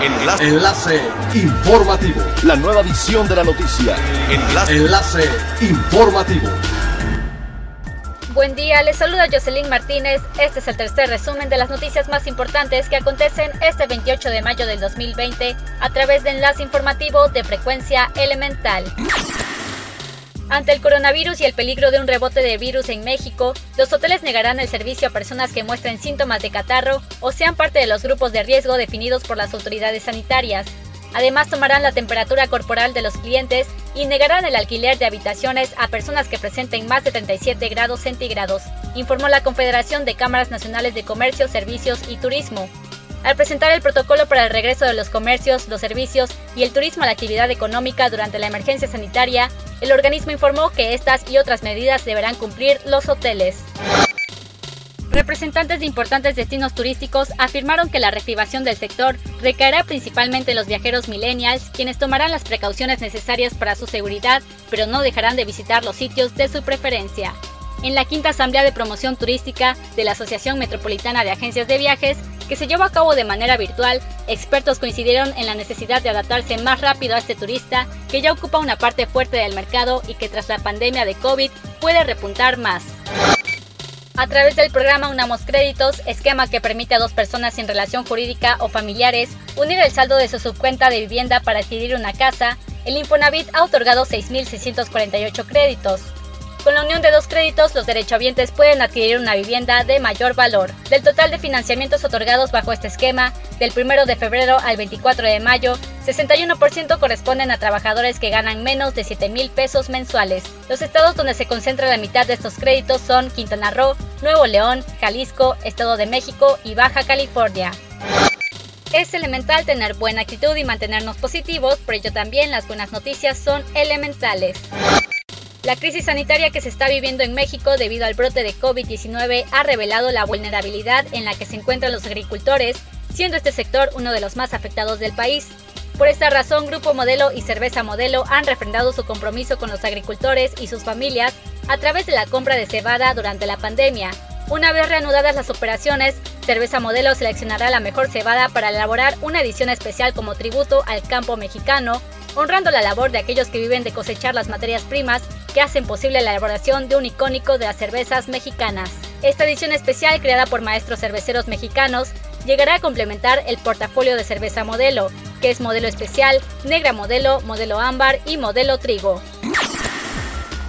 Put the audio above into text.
Enlace. Enlace informativo. La nueva edición de la noticia. Enlace. Enlace informativo. Buen día, les saluda Jocelyn Martínez. Este es el tercer resumen de las noticias más importantes que acontecen este 28 de mayo del 2020 a través de enlace informativo de frecuencia elemental. Ante el coronavirus y el peligro de un rebote de virus en México, los hoteles negarán el servicio a personas que muestren síntomas de catarro o sean parte de los grupos de riesgo definidos por las autoridades sanitarias. Además, tomarán la temperatura corporal de los clientes y negarán el alquiler de habitaciones a personas que presenten más de 37 grados centígrados, informó la Confederación de Cámaras Nacionales de Comercio, Servicios y Turismo. Al presentar el protocolo para el regreso de los comercios, los servicios y el turismo a la actividad económica durante la emergencia sanitaria, el organismo informó que estas y otras medidas deberán cumplir los hoteles. Representantes de importantes destinos turísticos afirmaron que la reactivación del sector recaerá principalmente en los viajeros millennials, quienes tomarán las precauciones necesarias para su seguridad, pero no dejarán de visitar los sitios de su preferencia. En la quinta asamblea de promoción turística de la Asociación Metropolitana de Agencias de Viajes, que se llevó a cabo de manera virtual, expertos coincidieron en la necesidad de adaptarse más rápido a este turista que ya ocupa una parte fuerte del mercado y que tras la pandemia de COVID puede repuntar más. A través del programa Unamos Créditos, esquema que permite a dos personas sin relación jurídica o familiares unir el saldo de su subcuenta de vivienda para adquirir una casa, el Infonavit ha otorgado 6.648 créditos. Con la unión de dos créditos, los derechohabientes pueden adquirir una vivienda de mayor valor. Del total de financiamientos otorgados bajo este esquema, del 1 de febrero al 24 de mayo, 61% corresponden a trabajadores que ganan menos de 7 mil pesos mensuales. Los estados donde se concentra la mitad de estos créditos son Quintana Roo, Nuevo León, Jalisco, Estado de México y Baja California. Es elemental tener buena actitud y mantenernos positivos, por ello también las buenas noticias son elementales. La crisis sanitaria que se está viviendo en México debido al brote de COVID-19 ha revelado la vulnerabilidad en la que se encuentran los agricultores, siendo este sector uno de los más afectados del país. Por esta razón, Grupo Modelo y Cerveza Modelo han refrendado su compromiso con los agricultores y sus familias a través de la compra de cebada durante la pandemia. Una vez reanudadas las operaciones, Cerveza Modelo seleccionará la mejor cebada para elaborar una edición especial como tributo al campo mexicano, honrando la labor de aquellos que viven de cosechar las materias primas que hacen posible la elaboración de un icónico de las cervezas mexicanas. Esta edición especial, creada por maestros cerveceros mexicanos, llegará a complementar el portafolio de cerveza modelo, que es modelo especial, negra modelo, modelo ámbar y modelo trigo.